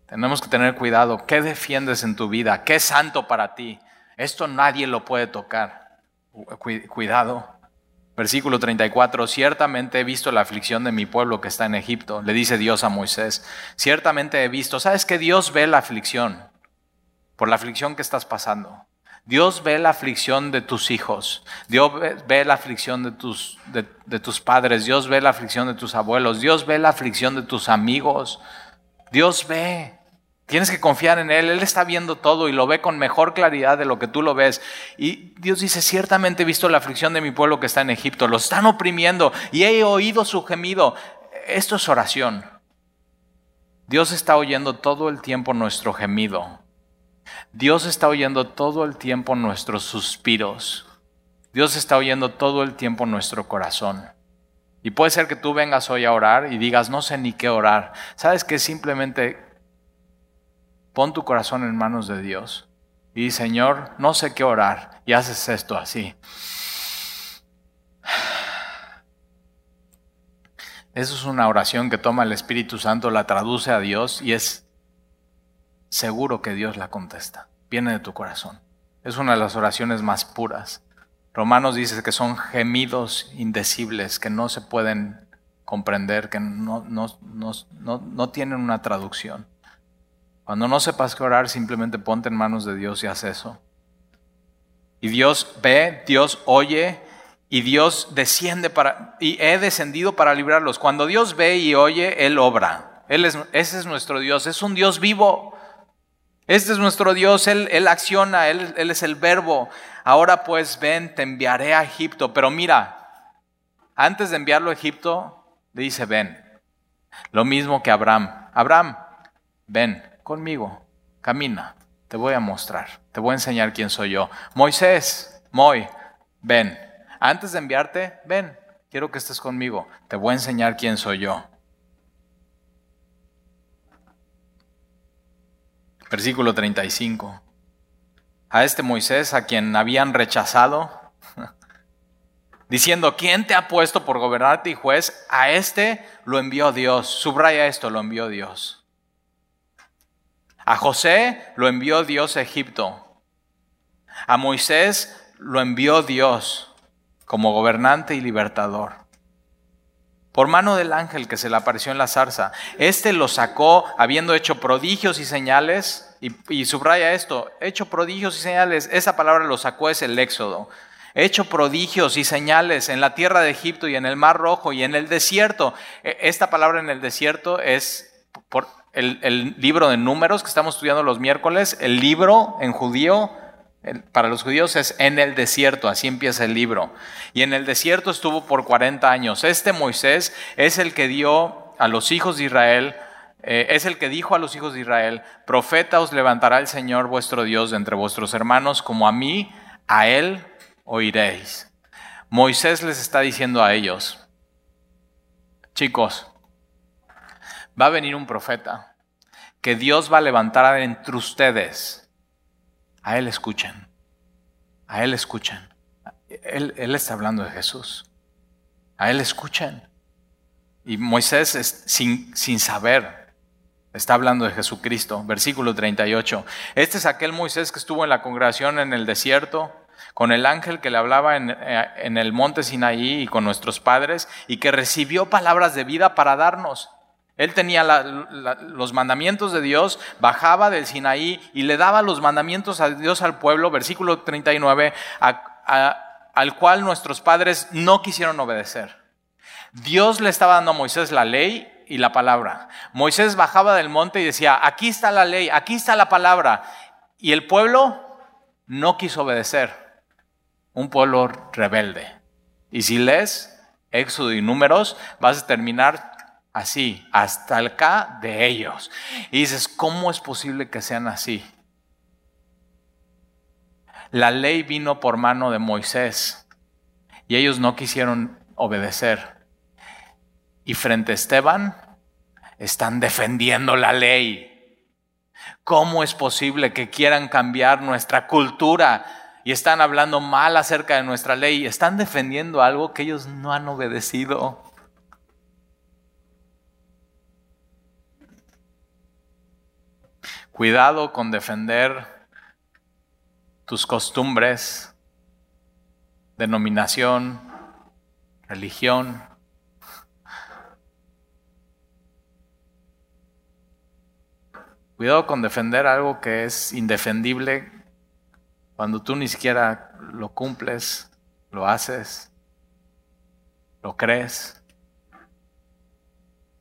Tenemos que tener cuidado. ¿Qué defiendes en tu vida? ¿Qué es santo para ti? Esto nadie lo puede tocar. Cuidado. Versículo 34, ciertamente he visto la aflicción de mi pueblo que está en Egipto, le dice Dios a Moisés, ciertamente he visto, ¿sabes que Dios ve la aflicción? Por la aflicción que estás pasando. Dios ve la aflicción de tus hijos, Dios ve la aflicción de tus, de tus padres, Dios ve la aflicción de tus abuelos, Dios ve la aflicción de tus amigos, Dios ve. Tienes que confiar en Él. Él está viendo todo y lo ve con mejor claridad de lo que tú lo ves. Y Dios dice, ciertamente he visto la aflicción de mi pueblo que está en Egipto. Lo están oprimiendo y he oído su gemido. Esto es oración. Dios está oyendo todo el tiempo nuestro gemido. Dios está oyendo todo el tiempo nuestros suspiros. Dios está oyendo todo el tiempo nuestro corazón. Y puede ser que tú vengas hoy a orar y digas, no sé ni qué orar. ¿Sabes que Simplemente pon tu corazón en manos de Dios. Y Señor, no sé qué orar. Y haces esto así. Eso es una oración que toma el Espíritu Santo, la traduce a Dios y es seguro que Dios la contesta. Viene de tu corazón. Es una de las oraciones más puras. Romanos dice que son gemidos indecibles, que no se pueden comprender, que no, no, no, no tienen una traducción. Cuando no sepas qué orar, simplemente ponte en manos de Dios y haz eso. Y Dios ve, Dios oye y Dios desciende para, y he descendido para librarlos. Cuando Dios ve y oye, Él obra. Él es, ese es nuestro Dios, es un Dios vivo. Este es nuestro Dios, Él, él acciona, él, él es el verbo. Ahora pues ven, te enviaré a Egipto. Pero mira, Antes de enviarlo a Egipto, le dice, ven. Lo mismo que Abraham. Abraham, ven conmigo, camina, te voy a mostrar, te voy a enseñar quién soy yo. Moisés, Moy, ven. Antes de enviarte, ven, quiero que estés conmigo, te voy a enseñar quién soy yo. Versículo 35. A este Moisés, a quien habían rechazado, diciendo, ¿quién te ha puesto por gobernarte y juez? A este lo envió Dios. Subraya esto, lo envió Dios. A José lo envió Dios a Egipto. A Moisés lo envió Dios como gobernante y libertador. Por mano del ángel que se le apareció en la zarza. Este lo sacó habiendo hecho prodigios y señales. Y, subraya esto, hecho prodigios y señales. Esa palabra lo sacó es el éxodo hecho prodigios y señales en la tierra de Egipto y en el Mar Rojo y en el desierto. E, esta palabra en el desierto es por el, libro de números que estamos estudiando los miércoles. El libro en judío, para los judíos es en el desierto, así empieza el libro. Y en el desierto estuvo por 40 años. Este Moisés es el que dio a los hijos de Israel eh, es el que dijo a los hijos de Israel, profeta os levantará el Señor vuestro Dios de entre vuestros hermanos, como a mí, a él oiréis. Moisés les está diciendo a ellos, chicos, va a venir un profeta que Dios va a levantar entre ustedes. A él escuchen, a él escuchen. Él, está hablando de Jesús. A él escuchen. Y Moisés, es, sin, sin saber, está hablando de Jesucristo. Versículo 38. Este es aquel Moisés que estuvo en la congregación en el desierto con el ángel que le hablaba eh, en, el monte Sinaí y con nuestros padres, y que recibió palabras de vida para darnos. Él tenía los mandamientos de Dios, bajaba del Sinaí y le daba los mandamientos a Dios al pueblo, versículo 39, al cual nuestros padres no quisieron obedecer. Dios le estaba dando a Moisés la ley y la palabra. Moisés bajaba del monte y decía, aquí está la ley, aquí está la palabra. Y el pueblo no quiso obedecer un pueblo rebelde. Y si lees Éxodo y Números, vas a terminar así, hasta el K de ellos. Y dices, ¿cómo es posible que sean así? La ley vino por mano de Moisés y ellos no quisieron obedecer. Y frente a Esteban están defendiendo la ley. ¿Cómo es posible que quieran cambiar nuestra cultura? y están hablando mal acerca de nuestra ley, están defendiendo algo que ellos no han obedecido. Cuidado con defender tus costumbres, denominación, religión. Cuidado con defender algo que es indefendible cuando tú ni siquiera lo cumples, lo haces, lo crees.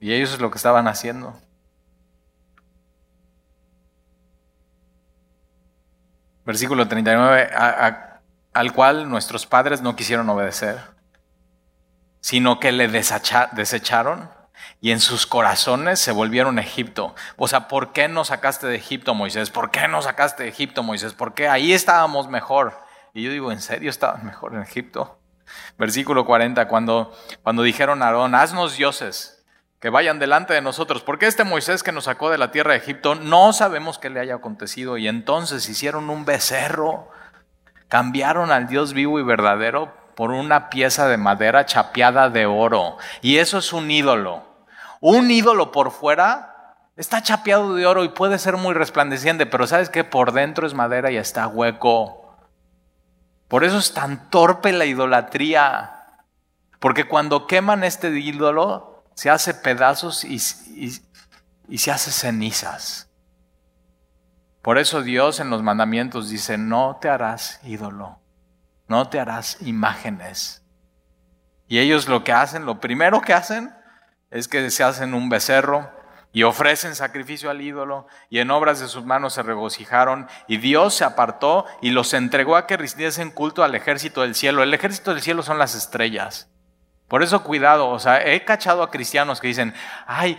Y ellos es lo que estaban haciendo. Versículo 39, al cual nuestros padres no quisieron obedecer, sino que le desecharon y en sus corazones se volvieron a Egipto. O sea, ¿por qué nos sacaste de Egipto, Moisés? ¿Por qué nos sacaste de Egipto, Moisés? ¿Por qué ahí estábamos mejor? Y yo digo, ¿en serio estaban mejor en Egipto? Versículo 40, cuando, cuando dijeron a Aarón, haznos dioses que vayan delante de nosotros, porque este Moisés que nos sacó de la tierra de Egipto, no sabemos qué le haya acontecido. Y entonces hicieron un becerro, cambiaron al Dios vivo y verdadero por una pieza de madera chapeada de oro. Y eso es un ídolo. Un ídolo por fuera está chapeado de oro y puede ser muy resplandeciente, pero sabes que por dentro es madera y está hueco. Por eso es tan torpe la idolatría. Porque cuando queman este ídolo, se hace pedazos y, y se hace cenizas. Por eso Dios en los mandamientos dice, no te harás ídolo no te harás imágenes. Y ellos lo que hacen, lo primero que hacen es que se hacen un becerro y ofrecen sacrificio al ídolo y en obras de sus manos se regocijaron y Dios se apartó y los entregó a que rindiesen culto al ejército del cielo. El ejército del cielo son las estrellas. Por eso cuidado, o sea, he cachado a cristianos que dicen, ay,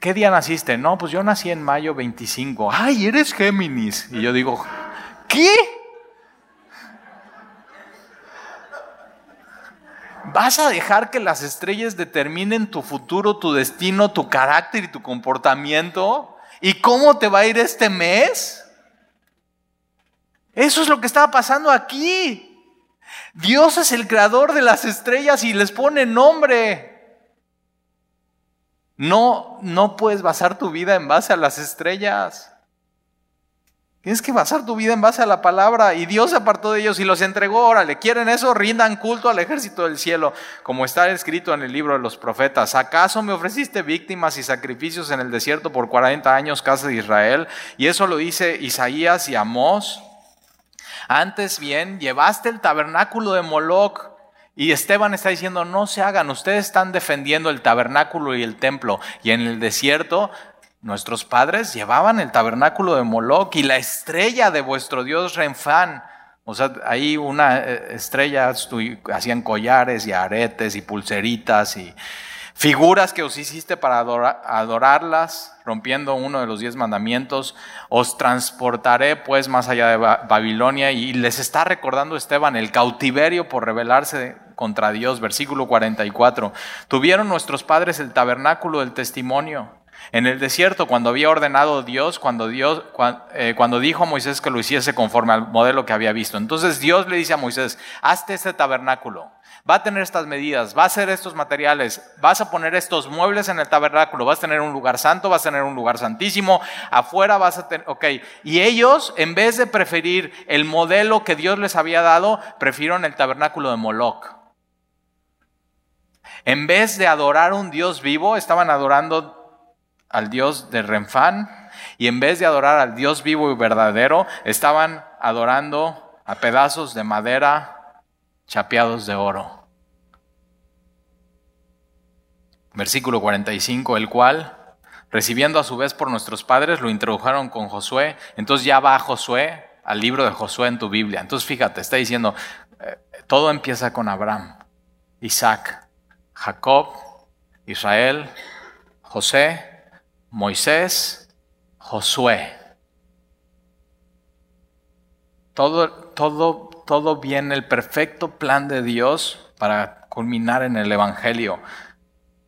¿qué día naciste? No, pues yo nací en mayo 25. Ay, eres Géminis. Y yo digo, ¿qué? ¿Vas a dejar que las estrellas determinen tu futuro, tu destino, tu carácter y tu comportamiento? ¿Y cómo te va a ir este mes? Eso es lo que estaba pasando aquí. Dios es el creador de las estrellas y les pone nombre. No, no puedes basar tu vida en base a las estrellas. Tienes que basar tu vida en base a la palabra. Y Dios se apartó de ellos y los entregó. Órale, ¿quieren eso? Rindan culto al ejército del cielo, como está escrito en el libro de los profetas. ¿Acaso me ofreciste víctimas y sacrificios en el desierto por 40 años, casa de Israel? Y eso lo dice Isaías y Amós. Antes bien, llevaste el tabernáculo de Moloch. Y Esteban está diciendo, no se hagan, ustedes están defendiendo el tabernáculo y el templo. Y en el desierto, nuestros padres llevaban el tabernáculo de Moloch y la estrella de vuestro Dios Renfán. O sea, ahí una eh, estrella, hacían collares y aretes y pulseritas y figuras que os hiciste para adorarlas, rompiendo uno de los diez mandamientos, os transportaré pues más allá de Babilonia y les está recordando Esteban el cautiverio por rebelarse contra Dios, versículo 44. Tuvieron nuestros padres el tabernáculo del testimonio. En el desierto, cuando había ordenado Dios, cuando, Dios eh, cuando dijo a Moisés que lo hiciese conforme al modelo que había visto. Entonces Dios le dice a Moisés, hazte este tabernáculo va a tener estas medidas, va a hacer estos materiales, vas a poner estos muebles en el tabernáculo, vas a tener un lugar santo, vas a tener un lugar santísimo, afuera vas a tener, ok. Y ellos, en vez de preferir el modelo que Dios les había dado, prefirieron el tabernáculo de Moloch. En vez de adorar un Dios vivo, estaban adorando al Dios de Renfán. Y en vez de adorar al Dios vivo y verdadero, estaban adorando a pedazos de madera chapeados de oro. Versículo 45, el cual, recibiendo a su vez por nuestros padres, lo introdujeron con Josué. Entonces ya va Josué al libro de Josué en tu Biblia. Entonces fíjate, está diciendo, eh, todo empieza con Abraham, Isaac, Jacob, Israel, José, Moisés, Josué. Todo, todo todo viene el perfecto plan de Dios para culminar en el Evangelio.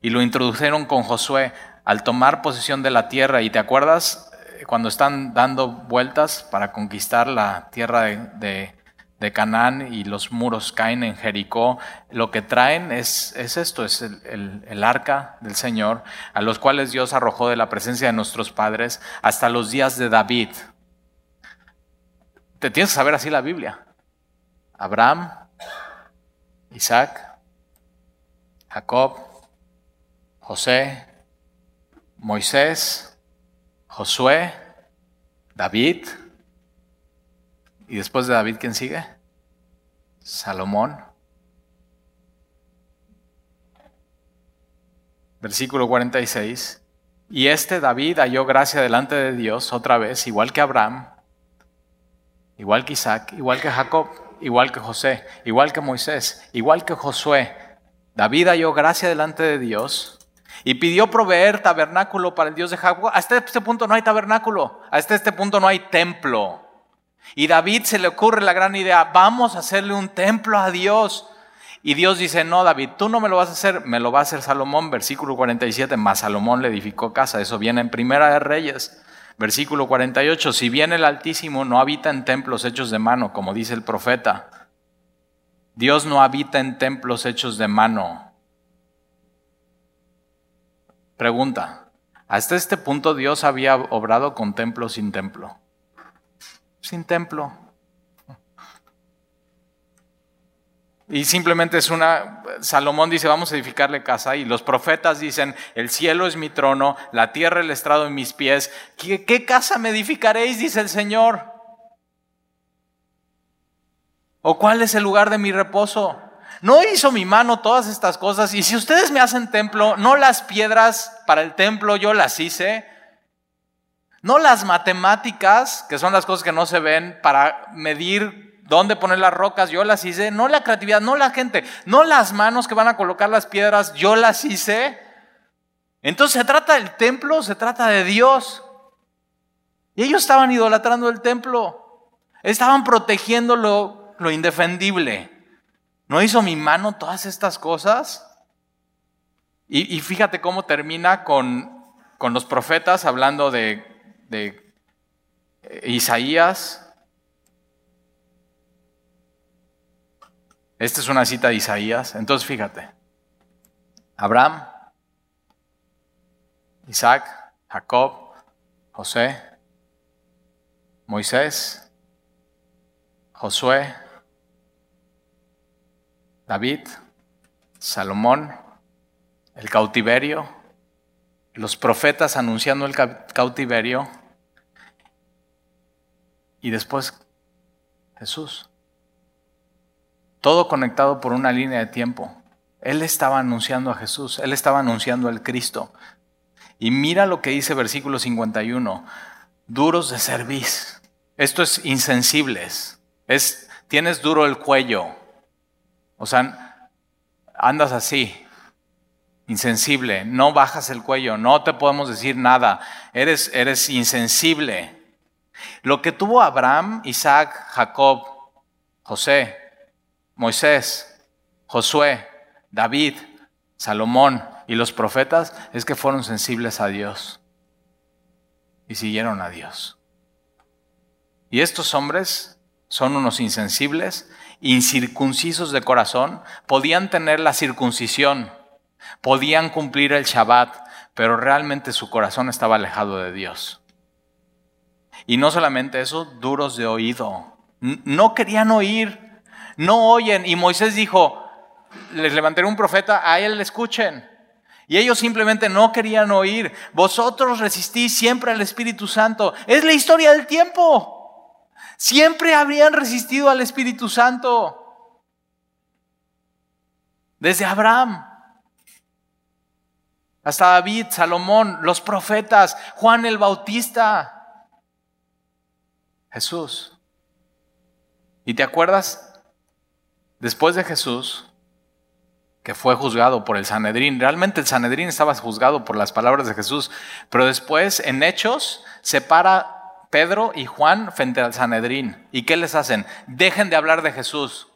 Y lo introdujeron con Josué al tomar posesión de la tierra. ¿Y te acuerdas eh, cuando están dando vueltas para conquistar la tierra de, Canaán y los muros caen en Jericó? Lo que traen es, es esto, es el, el arca del Señor, a los cuales Dios arrojó de la presencia de nuestros padres hasta los días de David. Te tienes que saber así la Biblia. Abraham, Isaac, Jacob, José, Moisés, Josué, David. ¿Y después de David quién sigue? Salomón. Versículo 46. Y este David halló gracia delante de Dios otra vez, igual que Abraham, igual que Isaac, igual que Jacob igual que José, igual que Moisés, igual que Josué. David halló gracia delante de Dios y pidió proveer tabernáculo para el Dios de Jacob. Hasta este punto no hay tabernáculo, hasta este punto no hay templo. Y David se le ocurre la gran idea, vamos a hacerle un templo a Dios. Y Dios dice, no, David, tú no me lo vas a hacer, me lo va a hacer Salomón, versículo 47, más Salomón le edificó casa, eso viene en Primera de Reyes. Versículo 48, si bien el Altísimo no habita en templos hechos de mano, como dice el profeta, Dios no habita en templos hechos de mano. Pregunta, ¿hasta este punto Dios había obrado con templo sin templo? Sin templo. Y simplemente es una, Salomón dice, vamos a edificarle casa. Y los profetas dicen, el cielo es mi trono, la tierra el estrado de mis pies. ¿Qué, ¿Qué, casa me edificaréis? Dice el Señor. ¿O cuál es el lugar de mi reposo? No hizo mi mano todas estas cosas. Y si ustedes me hacen templo, no las piedras para el templo yo las hice. No las matemáticas, que son las cosas que no se ven, para medir dónde poner las rocas, yo las hice, no la creatividad, no la gente, no las manos que van a colocar las piedras, yo las hice. Entonces se trata del templo, se trata de Dios. Y ellos estaban idolatrando el templo, estaban protegiendo lo, indefendible. ¿No hizo mi mano todas estas cosas? Y, fíjate cómo termina con, con los profetas hablando de, de Isaías. Esta es una cita de Isaías. Entonces fíjate. Abraham, Isaac, Jacob, José, Moisés, Josué, David, Salomón, el cautiverio, los profetas anunciando el cautiverio y después Jesús. Todo conectado por una línea de tiempo. Él estaba anunciando a Jesús, él estaba anunciando al Cristo. Y mira lo que dice versículo 51, duros de cerviz. Esto es insensibles. Es tienes duro el cuello. O sea, andas así, insensible, no bajas el cuello, no te podemos decir nada, eres, eres insensible. Lo que tuvo Abraham, Isaac, Jacob, José, Moisés, Josué, David, Salomón y los profetas es que fueron sensibles a Dios y siguieron a Dios. Y estos hombres son unos insensibles, incircuncisos de corazón, podían tener la circuncisión, podían cumplir el Shabbat, pero realmente su corazón estaba alejado de Dios. Y no solamente eso, duros de oído. No querían oír, no oyen. Y Moisés dijo, les levantaré un profeta, a él le escuchen. Y ellos simplemente no querían oír. Vosotros resistís siempre al Espíritu Santo. Es la historia del tiempo. Siempre habrían resistido al Espíritu Santo. Desde Abraham hasta David, Salomón, los profetas, Juan el Bautista, Jesús. ¿Y te acuerdas? Después de Jesús, que fue juzgado por el Sanedrín, realmente el Sanedrín estaba juzgado por las palabras de Jesús, pero después en Hechos se para Pedro y Juan frente al Sanedrín. ¿Y qué les hacen? Dejen de hablar de Jesús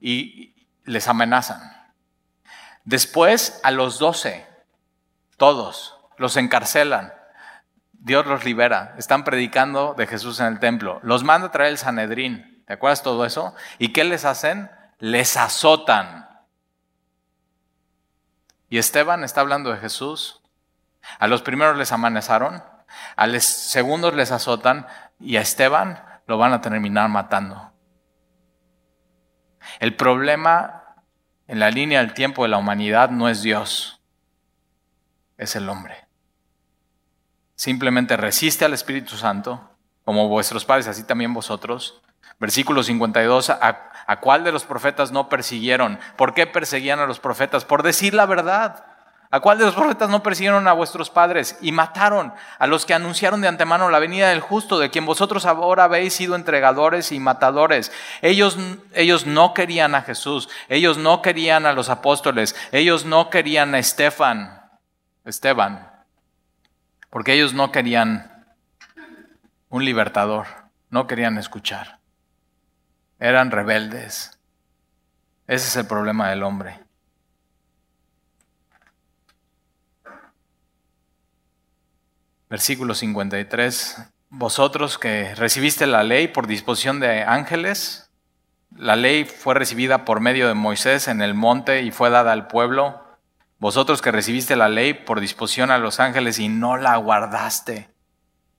y les amenazan. Después a los doce todos los encarcelan. Dios los libera. Están predicando de Jesús en el templo. Los manda a traer el Sanedrín. ¿Te acuerdas todo eso? ¿Y qué les hacen? Les azotan. Y Esteban está hablando de Jesús. A los primeros les amenazaron, a los segundos les azotan y a Esteban lo van a terminar matando. El problema en la línea del tiempo de la humanidad no es Dios es el hombre. Simplemente resiste al Espíritu Santo, como vuestros padres, así también vosotros. Versículo 52, ¿a, ¿a cuál de los profetas no persiguieron? ¿Por qué perseguían a los profetas? Por decir la verdad. ¿A cuál de los profetas no persiguieron a vuestros padres y mataron a los que anunciaron de antemano la venida del justo, de quien vosotros ahora habéis sido entregadores y matadores? Ellos, ellos no querían a Jesús, ellos no querían a los apóstoles, ellos no querían a Estefan. Esteban, porque ellos no querían un libertador, no querían escuchar. Eran rebeldes. Ese es el problema del hombre. Versículo 53. Vosotros que recibiste la ley por disposición de ángeles, la ley fue recibida por medio de Moisés en el monte y fue dada al pueblo vosotros que recibiste la ley por disposición a los ángeles y no la guardaste.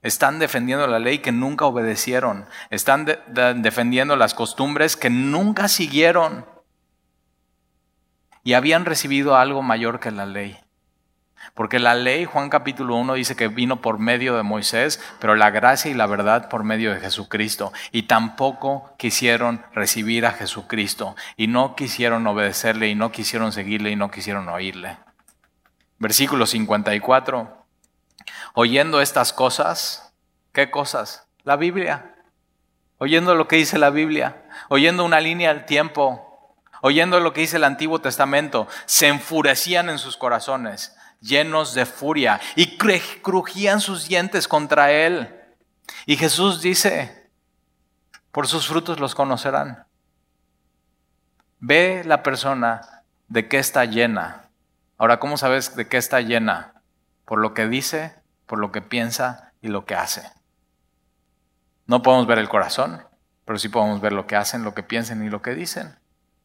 Están defendiendo la ley que nunca obedecieron. Están defendiendo las costumbres que nunca siguieron. Y habían recibido algo mayor que la ley. Porque la ley, Juan capítulo 1 dice que vino por medio de Moisés, pero la gracia y la verdad por medio de Jesucristo. Y tampoco quisieron recibir a Jesucristo. Y no quisieron obedecerle y no quisieron seguirle y no quisieron oírle. Versículo 54. Oyendo estas cosas, ¿qué cosas? La Biblia. oyendo lo que dice la Biblia, oyendo una línea del tiempo, oyendo lo que dice el Antiguo Testamento, se enfurecían en sus corazones, llenos de furia, y crujían sus dientes contra él. Y Jesús dice, por sus frutos los conocerán. Ve la persona de qué está llena. Ahora, ¿cómo sabes de qué está llena? Por lo que dice, por lo que piensa y lo que hace. No podemos ver el corazón, pero sí podemos ver lo que hacen, lo que piensan y lo que dicen.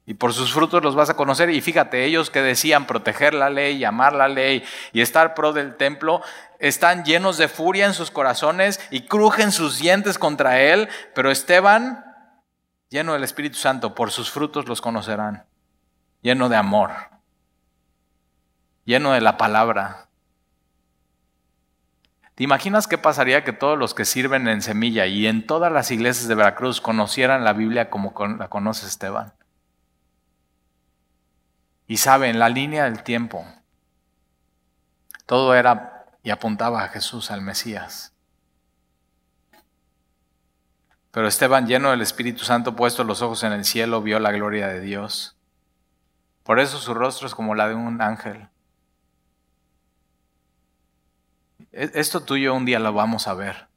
Y por sus frutos los vas a conocer. Y fíjate, ellos que decían proteger la ley, amar la ley y estar pro del templo, están llenos de furia en sus corazones y crujen sus dientes contra él. Pero Esteban, lleno del Espíritu Santo, por sus frutos los conocerán. Lleno de amor, lleno de la palabra, ¿Te imaginas qué pasaría que todos los que sirven en Semilla y en todas las iglesias de Veracruz conocieran la Biblia como la conoce Esteban? Y saben, la línea del tiempo, todo era y apuntaba a Jesús, al Mesías. Pero Esteban, lleno del Espíritu Santo, puesto los ojos en el cielo, vio la gloria de Dios. Por eso su rostro es como la de un ángel. E-, esto tuyo un día lo vamos a ver.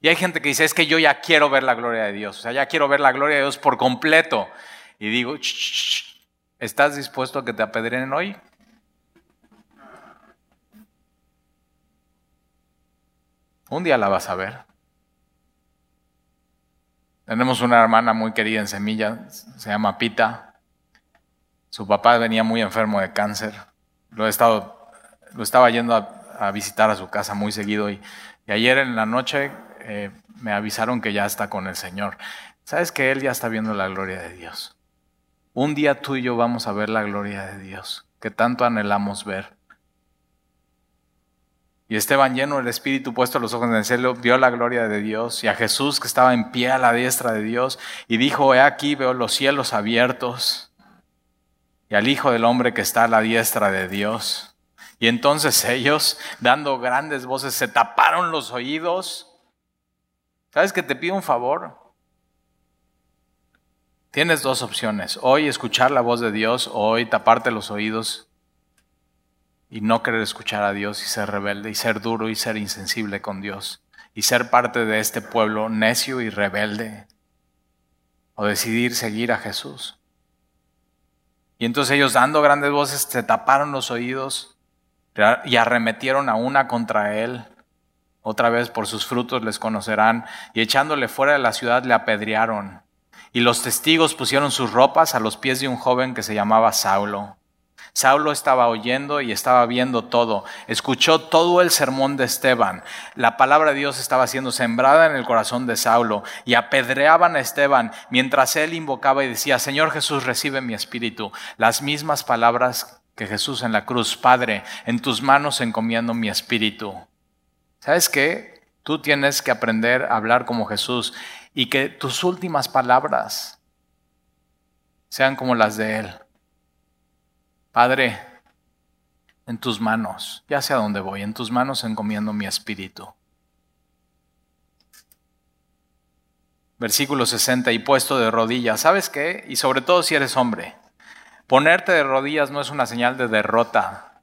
Y hay gente que dice, es que yo ya quiero ver la gloria de Dios, o sea, ya quiero ver la gloria de Dios por completo. Y digo, ¿estás dispuesto a que te apedrenen hoy? Un día la vas a ver. Tenemos una hermana muy querida en Semilla, se llama Pita. Su papá venía muy enfermo de cáncer. Lo, estado, lo estaba yendo a, a visitar a su casa muy seguido y, ayer en la noche eh, me avisaron que ya está con el Señor. Sabes que Él ya está viendo la gloria de Dios. Un día tú y yo vamos a ver la gloria de Dios, que tanto anhelamos ver. Y Esteban lleno del Espíritu, puesto los ojos en el cielo, vio la gloria de Dios y a Jesús que estaba en pie a la diestra de Dios y dijo, he aquí veo los cielos abiertos y al Hijo del Hombre que está a la diestra de Dios. Y entonces ellos, dando grandes voces, se taparon los oídos. ¿Sabes que te pido un favor? Tienes dos opciones. Hoy escuchar la voz de Dios, hoy taparte los oídos y no querer escuchar a Dios y ser rebelde y ser duro y ser insensible con Dios y ser parte de este pueblo necio y rebelde o decidir seguir a Jesús. Y entonces ellos dando grandes voces se taparon los oídos y arremetieron a una contra él. Otra vez por sus frutos les conocerán, y echándole fuera de la ciudad le apedrearon. Y los testigos pusieron sus ropas a los pies de un joven que se llamaba Saulo. Saulo estaba oyendo y estaba viendo todo. Escuchó todo el sermón de Esteban. La palabra de Dios estaba siendo sembrada en el corazón de Saulo y apedreaban a Esteban mientras él invocaba y decía, Señor Jesús, recibe mi espíritu. Las mismas palabras que Jesús en la cruz, Padre, en tus manos encomiendo mi espíritu. ¿Sabes qué? Tú tienes que aprender a hablar como Jesús y que tus últimas palabras sean como las de Él. Padre, en tus manos, ya sé a dónde voy, en tus manos encomiendo mi espíritu. Versículo 60, y puesto de rodillas, ¿sabes qué? Y sobre todo si eres hombre, Ponerte de rodillas no es una señal de derrota.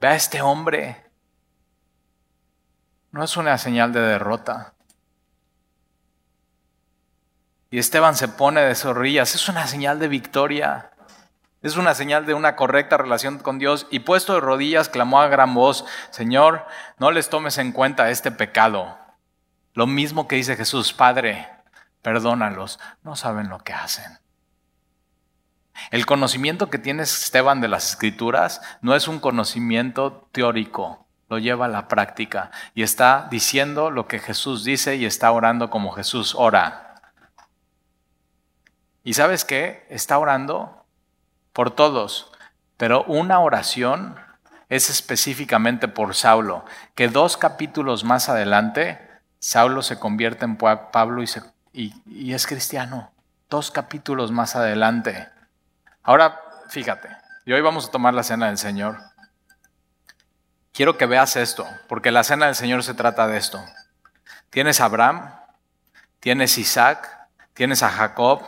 Ve a este hombre. No es una señal de derrota. Y Esteban se pone de rodillas. Es una señal de victoria. Es una señal de una correcta relación con Dios. Y puesto de rodillas, clamó a gran voz, Señor, no les tomes en cuenta este pecado. Lo mismo que dice Jesús, Padre, perdónalos, no saben lo que hacen. El conocimiento que tiene Esteban de las escrituras no es un conocimiento teórico, lo lleva a la práctica y está diciendo lo que Jesús dice y está orando como Jesús ora. ¿Y sabes qué? Está orando por todos, pero una oración es específicamente por Saulo, que dos capítulos más adelante, Saulo se convierte en Pablo y, y es cristiano. Dos capítulos más adelante. Ahora, fíjate, y hoy vamos a tomar la cena del Señor. Quiero que veas esto, porque la cena del Señor se trata de esto. Tienes a Abraham, tienes Isaac, tienes a Jacob,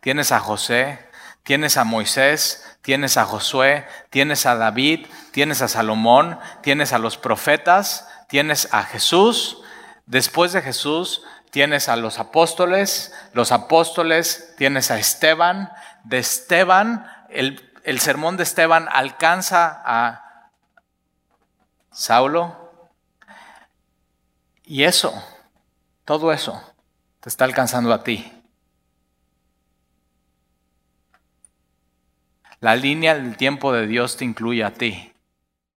tienes a José, tienes a Moisés, tienes a Josué, tienes a David, tienes a Salomón, tienes a los profetas, tienes a Jesús. Después de Jesús tienes a los apóstoles, los apóstoles tienes a Esteban, de Esteban, el, el sermón de Esteban alcanza a Saulo. Y eso, todo eso, te está alcanzando a ti. La línea del tiempo de Dios te incluye a ti.